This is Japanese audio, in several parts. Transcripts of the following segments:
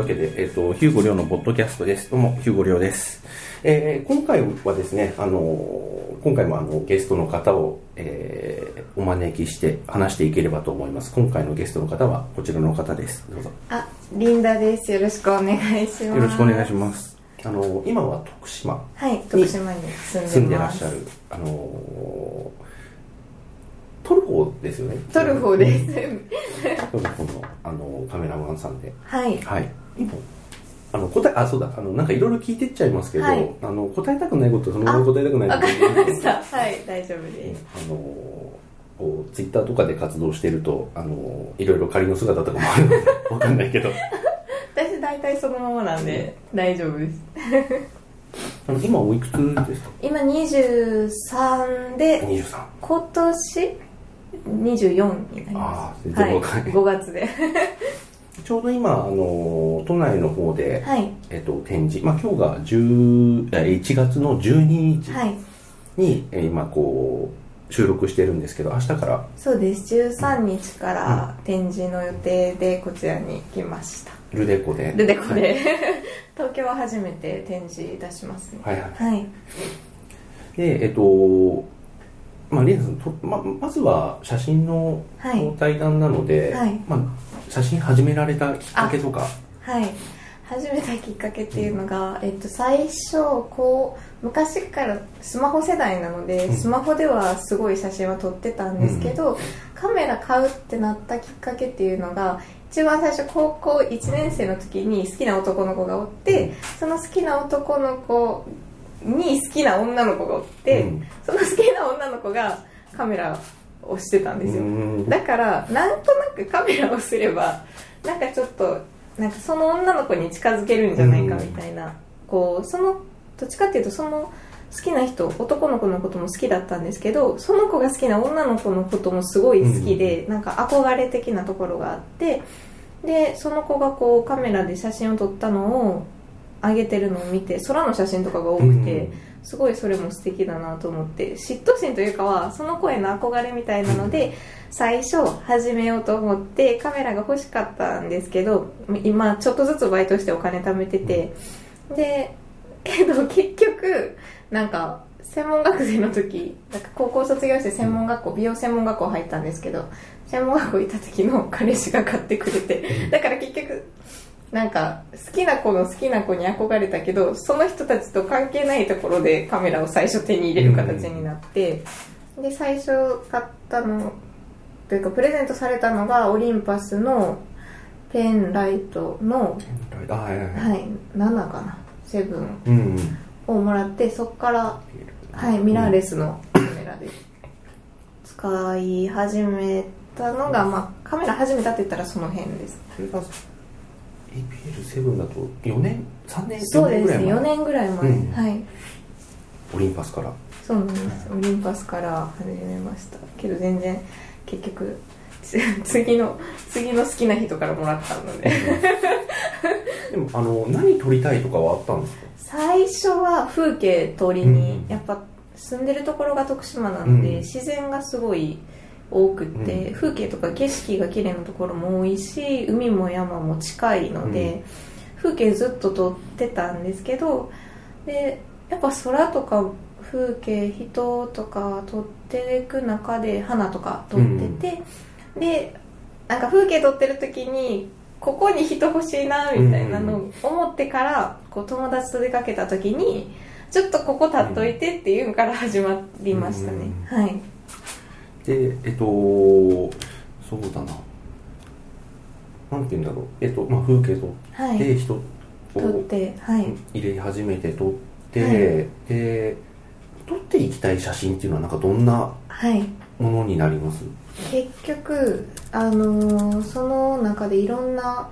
わけで、えっ、と、ヒューゴリョウのポッドキャストです。どうも、ヒューゴリョウです。えー今回はですね、あのー今回もあの、ゲストの方を、えーお招きして話していければと思います。今回のゲストの方は、こちらの方です。どうぞ。あ、リンダです。よろしくお願いします。よろしくお願いします。あのー今は徳島はい、徳島に住んでらっしゃる、あのートルフォーですよね。トルフォーです。トルフォーの、あのーカメラマンさんで。はい。はい。あの、答え、あ、そうだ、あの、なんかいろいろ聞いてっちゃいますけど、はいあの、答えたくないことはそのまま答えたくないことわかりました。はい、大丈夫です。あの、こう、ツイッターとかで活動してると、あの、いろいろ仮の姿とかもあるので、わかんないけど、私大体そのままなんで大丈夫です。あの今おいくつですか今23で、?23。今年24になりまあす。ー全然若い5月で。ちょうど今、あの、都内の方で、はい。えっと、展示、まあ今日が10え1月の12日はい。今こう、収録してるんですけど、明日からそうです。13日から展示の予定でこちらに来ました。ルデコで。ルデコで。東京は初めて展示出しますね。はいはい。はい。で、えっと、まあ、リエさんとま、まずは写真のはい対談なので、はいまあ、写真始められたきっかけとか、はい。始めたきっかけっていうのが、えっと、最初こう昔からスマホ世代なので、うん。スマホではすごい写真は撮ってたんですけど、カメラ買うってなったきっかけっていうのが一番最初高校1年生の時に好きな男の子がおってその好きな男の子に好きな女の子がおって、うん。その好きな女の子がカメラをしてたんですよ、うん。だからなんとなくカメラをすればなんかちょっとなんかその女の子に近づけるんじゃないかみたいな、こうそのどっちかっていうとその好きな人男の子のことも好きだったんですけどその子が好きな女の子のこともすごい好きで、なんか憧れ的なところがあってでその子がこうカメラで写真を撮ったのを上げてるのを見て空の写真とかが多くて、うんすごいそれも素敵だなと思って嫉妬心というかはその子への憧れみたいなので最初始めようと思ってカメラが欲しかったんですけど今ちょっとずつバイトしてお金貯めててでけど結局なんか専門学生の時なんか高校卒業して専門学校美容専門学校入ったんですけど専門学校行った時の彼氏が買ってくれてだから結局なんか好きな子の好きな子に憧れたけどその人たちと関係ないところでカメラを最初手に入れる形になって、で最初買ったのというかプレゼントされたのがオリンパスのペンライトの、あはいはいはい、はい、7かな。7うんうん。をもらってそこから、はい、ミラーレスのカメラで使い始めたのが、まあ、カメラ始めたって言ったらその辺です APL7 だと4年3年そうですね4 4年年ぐらい前、うん。はい。オリンパスから。そうなんです。オリンパスから始めました。けど全然結局つ 次の次の好きな人からもらったので。でもあの何撮りたいとかはあったんですか？最初は風景撮りに、うんやっぱ住んでるところが徳島なので、うん。自然がすごい多くって、うん。風景とか景色が綺麗なところも多いし海も山も近いので、風景ずっと撮ってたんですけどでやっぱ空とか風景人とか撮っていく中で花とか撮ってて、でなんか風景撮ってる時にここに人欲しいなみたいなのを思ってから、こう友達と出かけた時にちょっとここ立っといてっていうんから始まりましたね、うはいでえっとそうだな。なんて言うんだろう。えっとまあ風景撮はい。って人を撮ってはい。入れ始めて撮って、はい。で撮っていきたい写真っていうのはなんかどんなはい。ものになります、結局あのーその中でいろんな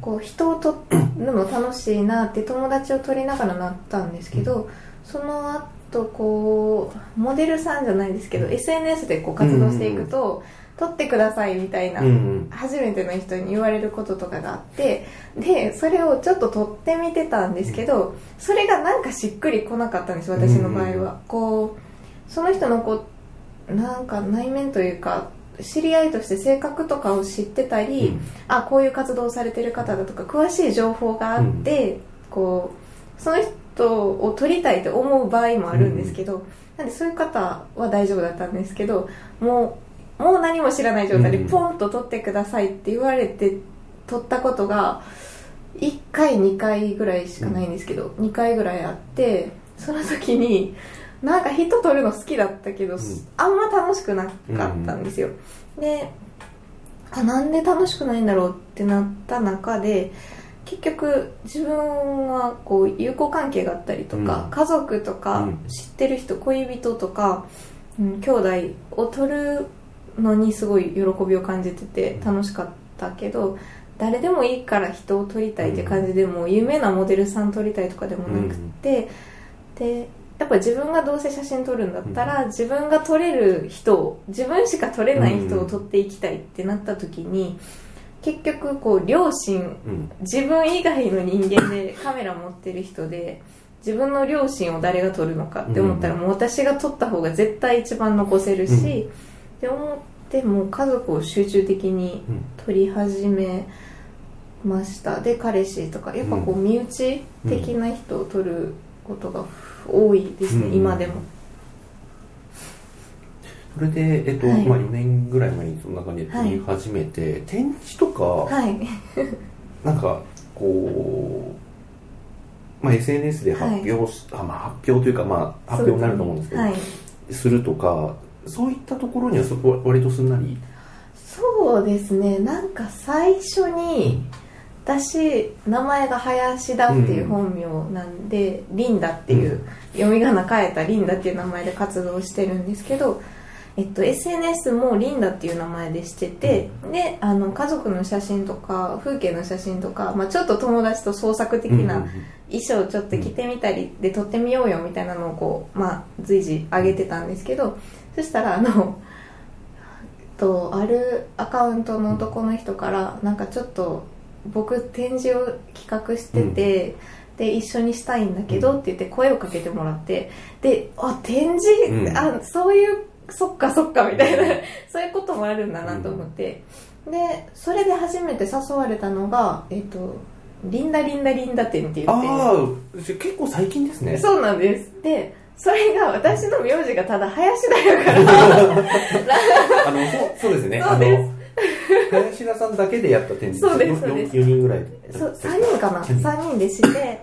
こう人を撮るの楽しいなって友達を撮りながらなったんですけど、その後こうモデルさんじゃないですけど、うん。SNS でこう活動していくと、撮ってくださいみたいな、うん。うん初めての人に言われることとかがあってでそれをちょっと撮ってみてたんですけどそれがなんかしっくりこなかったんです私の場合は、こうその人のこうなんか内面というか知り合いとして性格とかを知ってたり、うん。あこういう活動をされてる方だとか詳しい情報があって、こうその人を取りたいと思う場合もあるんですけど、なんでそういう方は大丈夫だったんですけどもうもう何も知らない状態でうん。ポンと取ってくださいって言われて取ったことが1回2回ぐらいしかないんですけど、2回ぐらいあってその時になんか人取るの好きだったけど、あんま楽しくなかったんですよ、であなんで楽しくないんだろうってなった中で結局自分はこう友好関係があったりとか、うん。家族とか、うん。知ってる人恋人とか、うん、兄弟を取るのにすごい喜びを感じてて楽しかったけど誰でもいいから人を撮りたいって感じでも有名なモデルさん撮りたいとかでもなくて、でやっぱ自分がどうせ写真撮るんだったら、自分が撮れる人を自分しか撮れない人を撮っていきたいってなった時に結局こう両親うん。自分以外の人間でカメラ持ってる人で自分の両親を誰が撮るのかって思ったら、もう私が撮った方が絶対一番残せるし、うん。って思ってもう家族を集中的にうん。撮り始めました。で彼氏とかやっぱこううん。身内的な人を撮ることが多いですね、うん。今でもそれで、えっとはい。まあ、4年ぐらい前にそんな感じで撮り始めて、展示とか、はい。なんかこう、まあ、SNS で発表し、あまあ、発表というか、まあ、発表になると思うんですけどはい。するとかそういったところにはそこ割とすんなり？そうですね。なんか最初に私名前が林田っていう本名なんで、リンダっていう、読み仮名変えたリンダっていう名前で活動してるんですけど、えっと、SNS もリンダっていう名前でしてて、であの家族の写真とか風景の写真とか、まあ、ちょっと友達と創作的な衣装をちょっと着てみたりで撮ってみようよみたいなのをこう、まあ、随時上げてたんですけどそしたらあのとあるアカウントの男の人からなんかちょっと僕展示を企画してて、で一緒にしたいんだけどって言って声をかけてもらってであ展示、うん。あそういうそっかそっかみたいな。そういうこともあるんだなと思って、でそれで初めて誘われたのがえっ、とリンダリンダリンダ展って言ってああ結構最近ですね。そうなんです。でそれが私の名字がただ林田やから。あのそうですね。そうです。林田さんだけでやった展示そうですそうです。4人ぐらいそう3人かな？三人。3人でして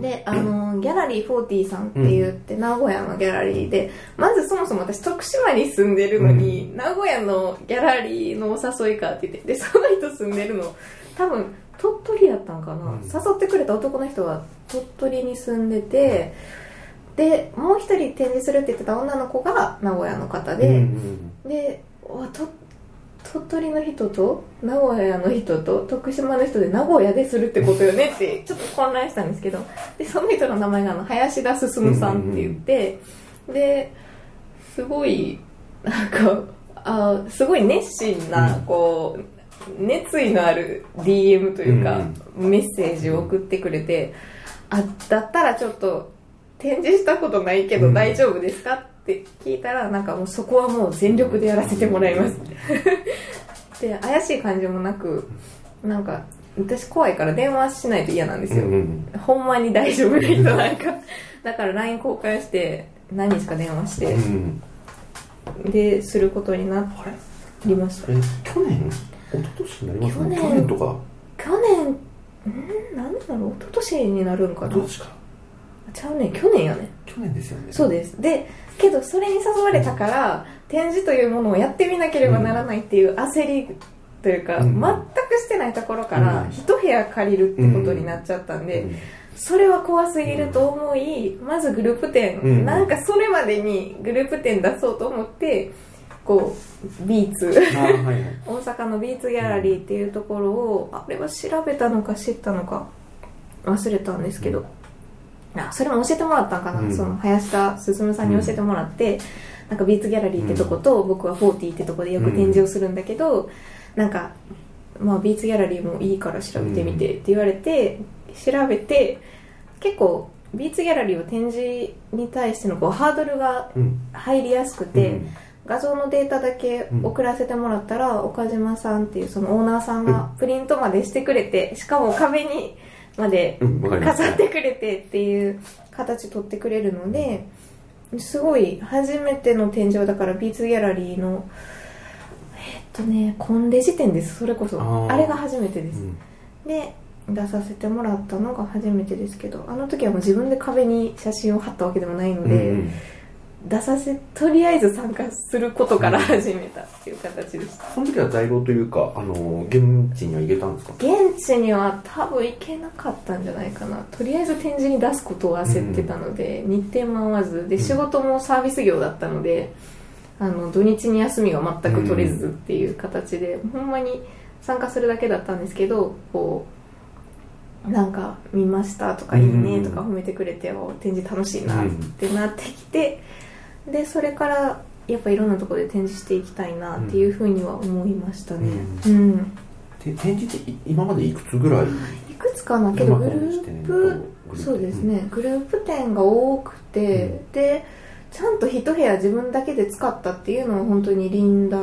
であのギャラリー40さんって言って、名古屋のギャラリーでまずそもそも私徳島に住んでるのに、名古屋のギャラリーのお誘いかって言ってでその人住んでるの多分鳥取やったんかな、うん。誘ってくれた男の人は鳥取に住んでてでもう一人展示するって言ってた女の子が名古屋の方で、でわと鳥取の人と名古屋の人と徳島の人で名古屋でするってことよねって ちょっと混乱したんですけどでその人の名前があの林田進さんって言って、ですごいなんかあすごい熱心な、うん。こう熱意のある DM というか、メッセージを送ってくれて、あだったらちょっと展示したことないけど大丈夫ですかって聞いたらなんかもうそこはもう全力でやらせてもらいます。で怪しい感じもなくなんか私怖いから電話しないと嫌なんですよ、うんうんほんまに大丈夫な人なんか。だから LINE 交換して何日か電話してうんですることになりました。去年？一昨年になりますね。去年。去年とか。去年ん？何だろう？一昨年になるんかな。どうですか？ちゃうね。去年やね。去年ですよね。そうです。でけどそれに誘われたから展示というものをやってみなければならないっていう焦りというか、うん。全くしてないところからうん。一部屋借りるってことになっちゃったんで、うん。それは怖すぎると思いまずグループ展、うん。なんかそれまでにグループ展出そうと思ってこうビーツ 大阪のビーツギャラリーっていうところをあれは調べたのか知ったのか忘れたんですけど、あそれも教えてもらったんかな、うん。その林田進さんに教えてもらって、なんかビーツギャラリーってとこと、僕は40ってとこでよく展示をするんだけど、なんか、まあ、ビーツギャラリーもいいから調べてみてって言われて、調べて結構ビーツギャラリーを展示に対してのこうハードルがうん。入りやすくて、うん。画像のデータだけ送らせてもらったら、岡島さんっていうそのオーナーさんがプリントまでしてくれてしかも壁にまで飾ってくれてっていう形取ってくれるのですごい初めての展示はだからビーツギャラリーのえっとねコンデジ展です。それこそ。あれが初めてです、うん。で出させてもらったのが初めてですけどあの時はもう自分で壁に写真を貼ったわけでもないので、うん出させとりあえず参加することから始めたっていう形でした。その時は在庫というかあの現地には行けたんですか？現地には多分行けなかったんじゃないかな。とりあえず展示に出すことを焦ってたので、日程も合わず。で仕事もサービス業だったので、あの土日に休みが全く取れずっていう形で、ほんまに参加するだけだったんですけどこうなんか見ましたとかいいねとか褒めてくれて、お展示楽しいなってなってきて、でそれからやっぱいろんなところで展示していきたいなっていうふうには思いましたね。うん。て展示ってい今までいくつぐらい？いくつかなけどグループプそうですね、グループ展が多くて、でちゃんと一部屋自分だけで使ったっていうのは本当にリンダ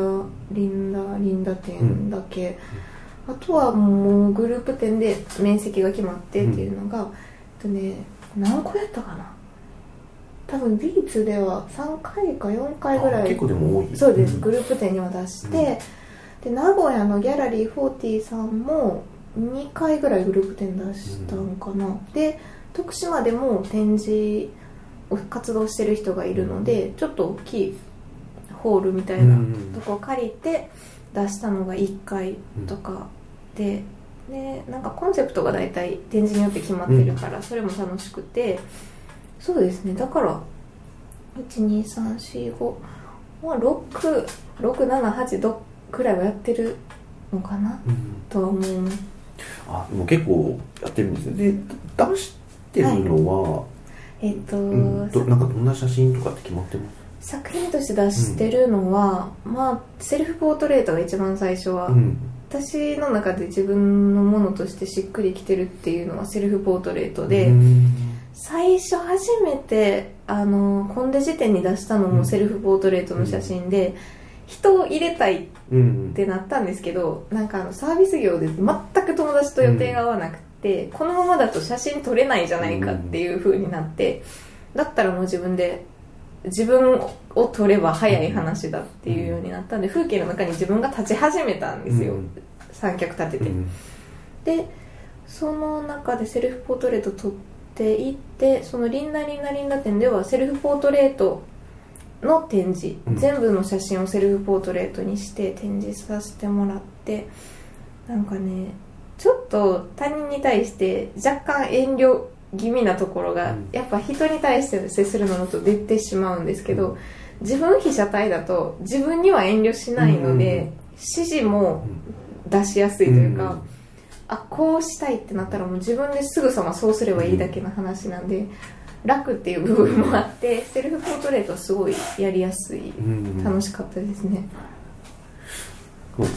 リンダリンダ店だけ、あとはもうグループ展で面積が決まってっていうのが、えっとね何個やったかな？多分ビーツでは3回か4回ぐらいあ結構でも多いそうです、ん。グループ展には出して、で名古屋のギャラリー40さんも2回ぐらいグループ展出したんかな、で徳島でも展示を活動してる人がいるので、ちょっと大きいホールみたいなとこを借りて出したのが1回とかで,、でなんかコンセプトが大体展示によって決まってるから、それも楽しくてそうですね。だから12345まあ6678どくらいはやってるのかな？うん。とは思う。あでも結構やってるんですね。で出してるのは、えっ、と、うん、どなんかどんな写真とかって決まってます？作品として出してるのは、まあセルフポートレートが一番最初は、うん。私の中で自分のものとしてしっくりきてるっていうのはセルフポートレートで、うん最初初めてあのコンデジ店に出したのもセルフポートレートの写真で、人を入れたいっうんてなったんですけどなんかあのサービス業で全く友達と予定が合わなくて、このままだと写真撮れないじゃないかっていう風になって、だったらもう自分で自分を撮れば早い話だっていうようになったんで風景の中に自分が立ち始めたんですよ、うん。三脚立てて、うん。でその中でセルフポートレート撮っていってそのリンナリンナリンナ展ではセルフポートレートの展示、うん。全部の写真をセルフポートレートにして展示させてもらってなんかねちょっと他人に対して若干遠慮気味なところが、うん。やっぱ人に対して接するのと出てしまうんですけど、うん。自分被写体だと自分には遠慮しないので、うん。指示も出しやすいというか、うんあこうしたいってなったらもう自分ですぐさまそうすればいいだけの話なんで、楽っていう部分もあってセルフポートレートはすごいやりやすい、うん。楽しかったですね。僕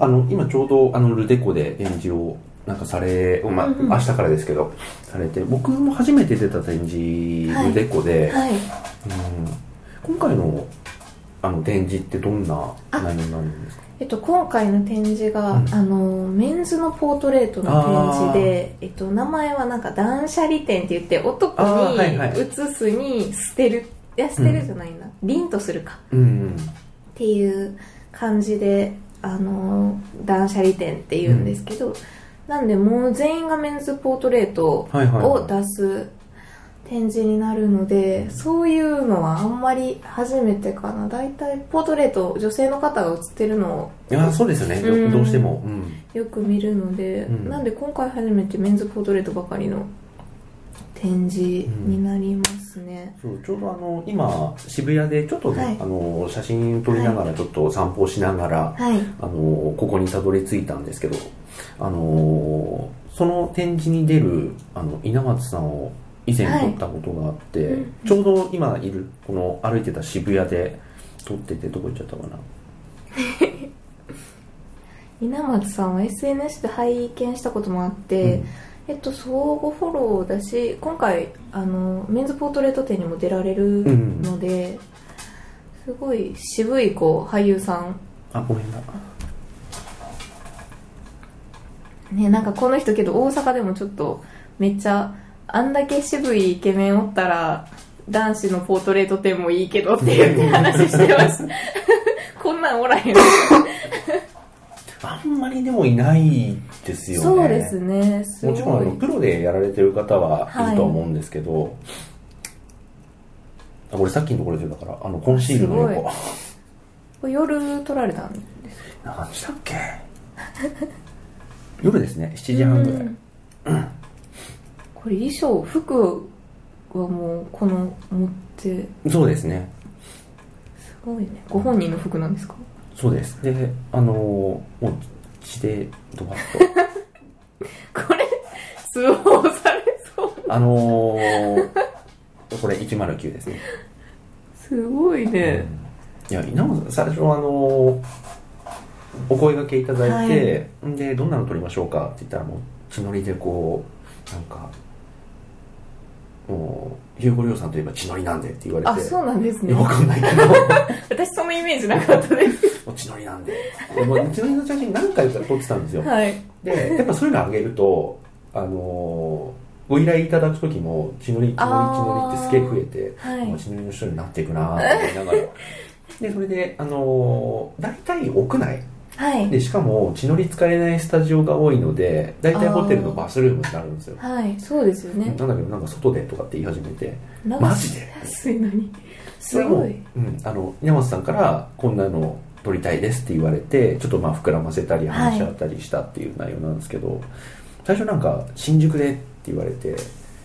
あの今ちょうどあのルデコで展示をなんかされ、まあ、うん。うん明日からですけどされて僕も初めて出た展示はい。ルデコで、はい。うん。今回のあの展示ってどんなあ内容になるんですか？えっと、今回の展示が、うん。あのメンズのポートレートの展示で、えっと、名前はなんか断捨離展って言って男にはいはい写すに捨てるいや捨てるじゃないな、凛とするか。うんっていう感じであの断捨離展っていうんですけど、なんでもう全員がメンズポートレートはいはいはい。を出す展示になるので、そういうのはあんまり初めてかな。大体ポートレート女性の方が写ってるのをいやそうですよね、どうん。どうしても、うん。よく見るので、うん。なんで今回初めてメンズポートレートばかりの展示になりますね、そうちょうどあの今渋谷でちょっとね、はい。あの写真撮りながらちょっと散歩しながら、はい。あのここにたどり着いたんですけどあのその展示に出るあの稲松さんを以前撮ったことがあって、はい。うん。ちょうど今いるこの歩いてた渋谷で撮っててどこ行っちゃったかな。稲松さんは SNS で拝見したこともあって、うん。えっと、相互フォローだし今回あのメンズポートレート展にも出られるので、すごい渋いこう俳優さん。あごめんな。ねなんかこの人けど大阪でもちょっとめっちゃあんだけ渋いイケメンおったら男子のポートレート展もいいけどって言って話してました こんなんおらへん。あんまりでもいないですよね。そうですね。もちろんあのプロでやられてる方ははいいるとは思うんですけど、あこれさっきのところでだからあのコンシールの横こ。れ夜撮られたんです何時だっけ？夜ですね。7時半ぐらい、うんこれ衣装服はもうこの持ってそうですね。すごいね。ご本人の服なんですか？そうです。であのーもう血でドバッと これ通報されそう。あのーこれ109ですね。すごいね、いや稲本さん最初あのーお声掛けいただいて、んでどんなの撮りましょうかって言ったらもう血のりでこうなんかもうヒューゴ・リョウさんといえば血のりなんでって言われて。あそうなんですね。わかんないけど。私そのイメージなかったです。もう血のりなんででも血のりの写真何回か撮ってたんですよ。はい。でやっぱそういうのあげるとあのーご依頼いただく時も血のり血のり血のりってすげえ増えてはい。血のりの人になっていくなーって思いながら。でそれであのー大体屋内はい。でしかも血のり使えないスタジオが多いので大体ホテルのバスルームになるんですよ。はいそうですよね。なんだけどなんか外でとかって言い始めて。マジで？安いのに。すごい。うん、あの稲本さんからこんなの撮りたいですって言われてちょっとまあ膨らませたり話し合ったりしたっていう内容なんですけど、最初なんか新宿でって言われて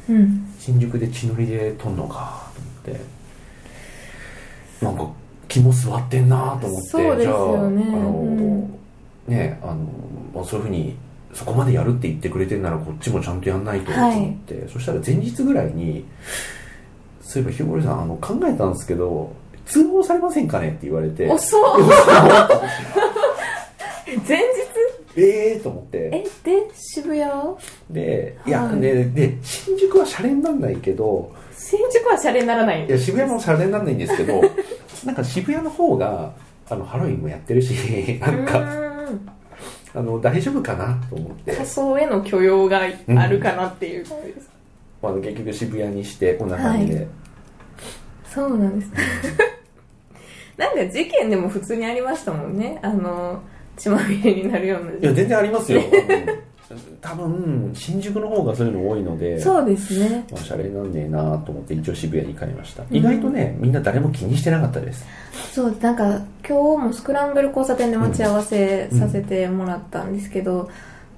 うん。新宿で血のりで撮んのかと思ってなんか気も座ってんなと思ってそうですよね。じゃああの、うんねあのまあそういうふうにそこまでやるって言ってくれてるならこっちもちゃんとやんないと思って、そしたら前日ぐらいにそういえばひよこりさんあの考えたんですけど通報されませんかねって言われて。遅 っ前日？え えー、と思って。えで渋谷？でいや、はい。でで新宿はシャレにならないけど新宿はシャレにならないんいや渋谷もシャレにならないんですけどなんか渋谷の方があのハロウィンもやってるし なんかあの大丈夫かなと思って。仮想への許容があるかなっていう。感じです、あの結局渋谷にしてこんな感じで、そうなんです。なんか事件でも普通にありましたもんね。あの血まみれになるようないや全然ありますよ 多分新宿の方がそういうの多いのでそうですね。まあ、シャレになんねえなと思って一応渋谷に帰りました、意外とねみんな誰も気にしてなかったです。そうなんか今日もスクランブル交差点で待ち合わせさせてもらったんですけど、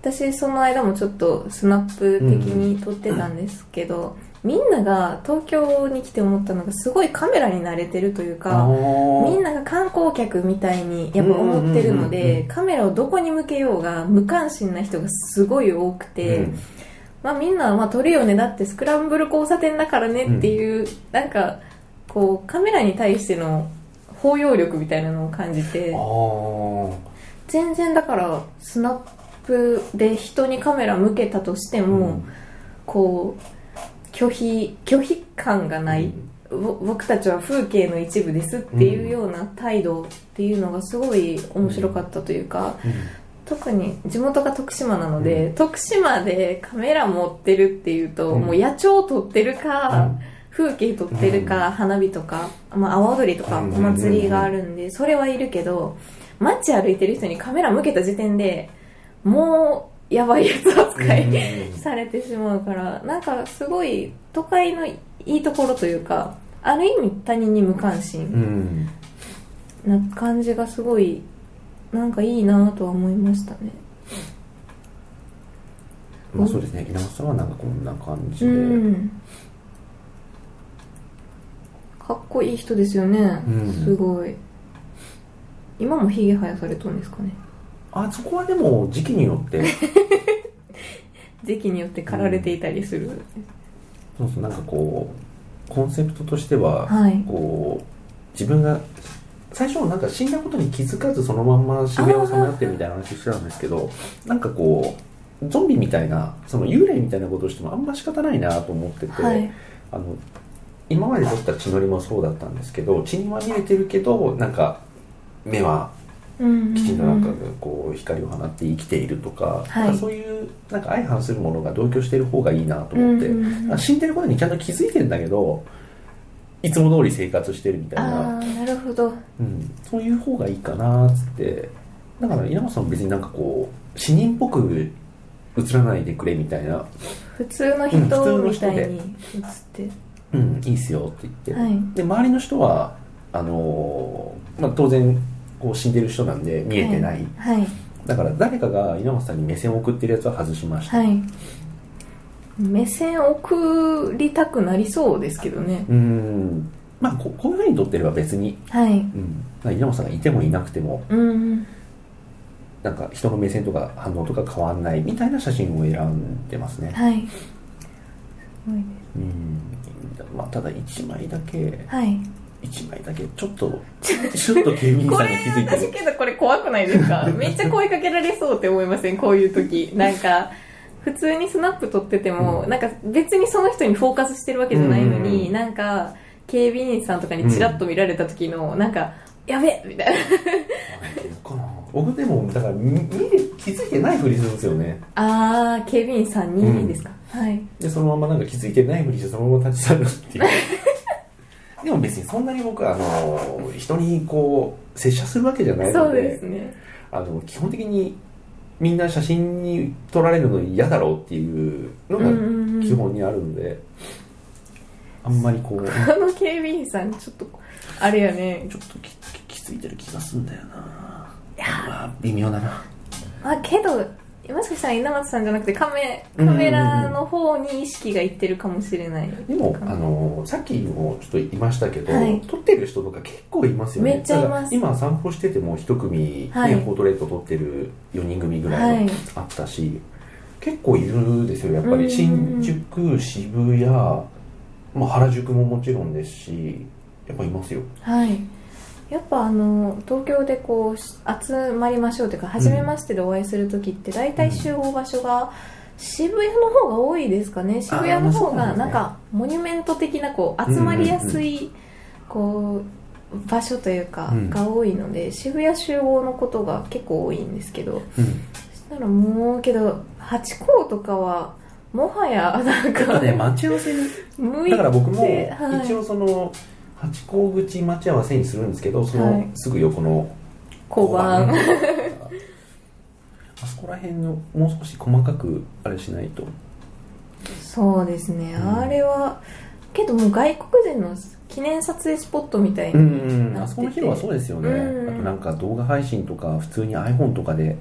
私その間もちょっとスナップ的に撮ってたんですけど、みんなが東京に来て思ったのがすごいカメラに慣れてるというかみんななが観光客みたいにやっぱ思ってるのうんうん。うんでカメラをどこに向けようが無関心な人がすごい多くて、まあみんなまあ撮るよね。だってスクランブル交差点だからねっていう、なんかこうカメラに対しての包容力みたいなのを感じて全然だからスナップで人にカメラ向けたとしても、うん。こう拒否拒否感がない、ぼ僕たちは風景の一部ですっていうような態度っていうのがすごい面白かったというか、特に地元が徳島なので、徳島でカメラ持ってるっていうと、うん。もう野鳥撮ってるか、うん。風景撮ってるか、花火とか、まあ、阿波踊りとかおうん。祭りがあるんで、それはいるけど街歩いてる人にカメラ向けた時点でもうやばいやつ扱い、うんされてしまうからなんかすごい都会のいいところというかある意味他人に無関う心ん。な感じがすごいなんかいいなとは思いましたね。まあそうですね。稲本さんはなんかこんな感じうで、ん。かっこいい人ですよね、うん。すごい。今もヒゲ生やされとんですかねあそこはでも時期によって。時期によって刈られていたりする、そうそうなんかこうコンセプトとしては、はい。こう自分が最初なんか死んだことに気づかずそのまんま渋谷をさまよってるみたいな話してたんですけどなんかこうゾンビみたいなその幽霊みたいなことをしてもあんま仕方ないなと思ってて、はい。あの今まで撮った血のりもそうだったんですけど血には見れてるけどなんか目はうんきちんとなんかこう光を放って生きているとか,、はい。そういうなんか相反するものが同居してる方がいいなと思って、うん死んでることにちゃんと気づいてんだけどいつも通り生活してるみたいあな、あなるほど。うん、そういう方がいいかなっつって。だから稲本さんも別になんかこう死人っぽく映らないでくれみたいな。普通の人うん普通のみ人で。たいに映って。うん、いいっすよって言って、はい。で周りの人はあのーまあ、当然こう死んでる人なんで見えてない、はい。だから誰かが稲本さんに目線を送ってるやつは外しました、はい。目線送りたくなりそうですけどね。うん。まあここういうふうに撮ってれば別に、はい。うん、まあ稲本さんがいてもいなくても。うん。なんか人の目線とか反応とか変わんないみたいな写真を選んでますね、はい。すごいでうん。まあ、ただ1枚だけ。すはい1枚だけちょっと ちょっと警備員さんがこれ気づいてる。私けどこれ怖くないです。かめっちゃ声かけられそうって思いません？こういう時。なんか普通にスナップ撮ってても、うん。なんか別にその人にフォーカスしてるわけじゃないのに、うん。なんか警備員さんとかにチラッと見られた時の、なんかやべえみたいな。僕でもだから気づいてないふりするんですよね。あー警備員さんにですか、はい。でそのままなんか気づいてないふりしてそのまま立ち去るっていう でも別にそんなに僕はあの人にこう接写するわけじゃないそうのでですね。あの基本的にみんな写真に撮られるの嫌だろうっていうのが基本にあるんで、あんまりこうあの警備員さんちょっとあれやね。ちょっとききついてる気がするんだよな。いやまあ微妙だな。あけどもしかしたら稲松さんじゃなくてカメカメラの方に意識がいってるかもしれない。でもあのさっきもちょっと言いましたけど、はい。撮ってる人とか結構いますよね。めっちゃいます。今散歩してても一組、ねはい。ポートレート撮ってる4人組ぐらはい。いあったし、結構いるですよ。やっぱり新宿渋谷、まあ、原宿ももちろんですしやっぱいますよ。はいやっぱあの東京でこうし集まりましょうというか初めましてでお会いする時って大体集合場所が渋谷の方が多いですかね。渋谷の方がなんかモニュメント的なこう集まりやすいこう場所というかうん。が多いので渋谷集合のことが結構多いんですけどうん。そしたらもうけどハチ公とかはもはやなんかね待ち合わせに。だから僕もはい。一応その八甲口待ち合わせにするんですけどそのはい。すぐ横の交番。あそこら辺のもう少し細かくあれしないと。そうですね、うん。あれはけどもう外国人の記念撮影スポットみたいにうんあそこの広はそうですよね、うん。あとなんか動画配信とか普通に iPhone とかで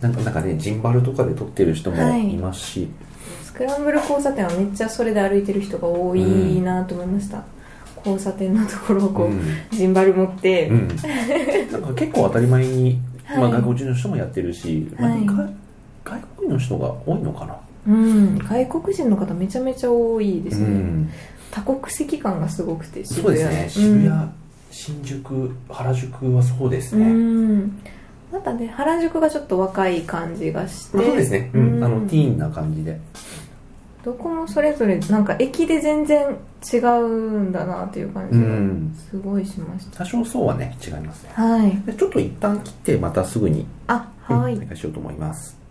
なんかなんかねジンバルとかで撮ってる人もはい。いますし、スクランブル交差点はめっちゃそれで歩いてる人が多いなと思いました、交差点のところをこう、うん。ジンバル持って、うん、なんか結構当たり前に、まあ、はい外国人の人もやってるし、まあはい。外外国人の人が多いのかな。うん、外国人の方めちゃめちゃ多いですね、うん。多国籍感がすごくてそうですね。渋谷、新宿原宿はそうですうね、ん。またね原宿がちょっと若い感じがして、まあ、そうですね、うん。うん。あのティーンな感じでどこもそれぞれなんか駅で全然違うんだなっていう感じがうん。すごいしました、多少そうはね違いますね。はい。でちょっと一旦切ってまたすぐに、あはい、うん再開しようと思います